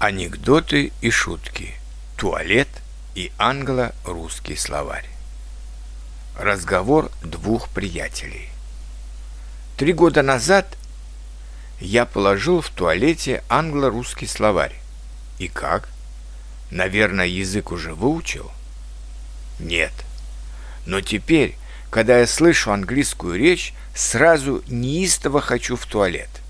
Анекдоты и шутки. Туалет и англо-русский словарь. Разговор двух приятелей. Три года назад я положил в туалете англо-русский словарь. И как? Наверное, язык уже выучил? Нет. Но теперь, когда я слышу английскую речь, сразу неистово хочу в туалет –